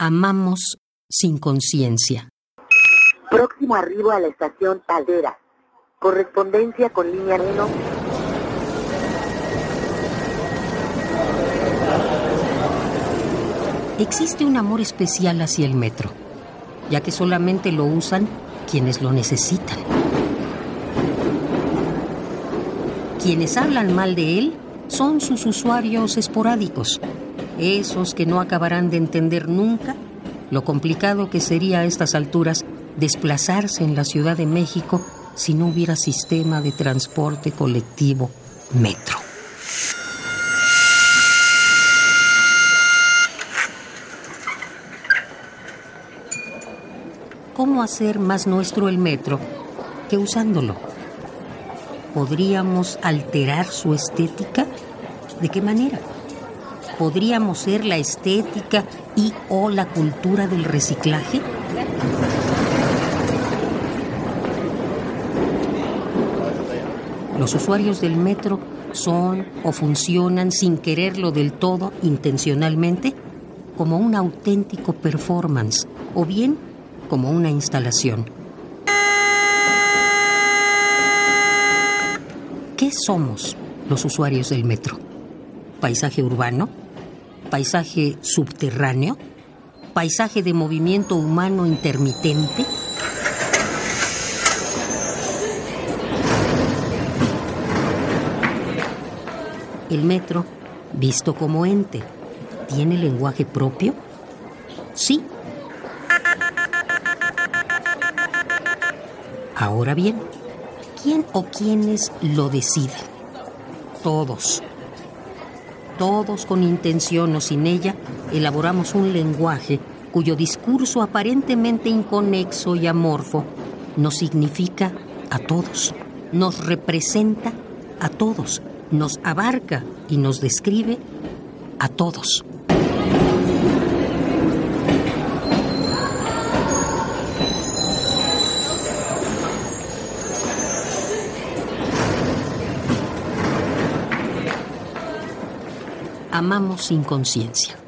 Amamos sin conciencia. Próximo arribo a la estación Taldera. Correspondencia con línea 1. Existe un amor especial hacia el metro, ya que solamente lo usan quienes lo necesitan. Quienes hablan mal de él son sus usuarios esporádicos, esos que no acabarán de entender nunca lo complicado que sería a estas alturas desplazarse en la Ciudad de México si no hubiera sistema de transporte colectivo metro. ¿Cómo hacer más nuestro el metro que usándolo? ¿Podríamos alterar su estética? ¿De qué manera? ¿Podríamos ser la estética y o la cultura del reciclaje? Los usuarios del metro son o funcionan sin quererlo del todo intencionalmente como un auténtico performance o bien como una instalación. ¿Qué somos los usuarios del metro? ¿Paisaje urbano? ¿Paisaje subterráneo? ¿Paisaje de movimiento humano intermitente? El metro, visto como ente, ¿tiene lenguaje propio? Sí. Ahora bien, ¿quién o quiénes lo deciden? Todos. Todos con intención o sin ella elaboramos un lenguaje cuyo discurso aparentemente inconexo y amorfo nos significa a todos, nos representa a todos nos abarca y nos describe a todos. Amamos sin conciencia.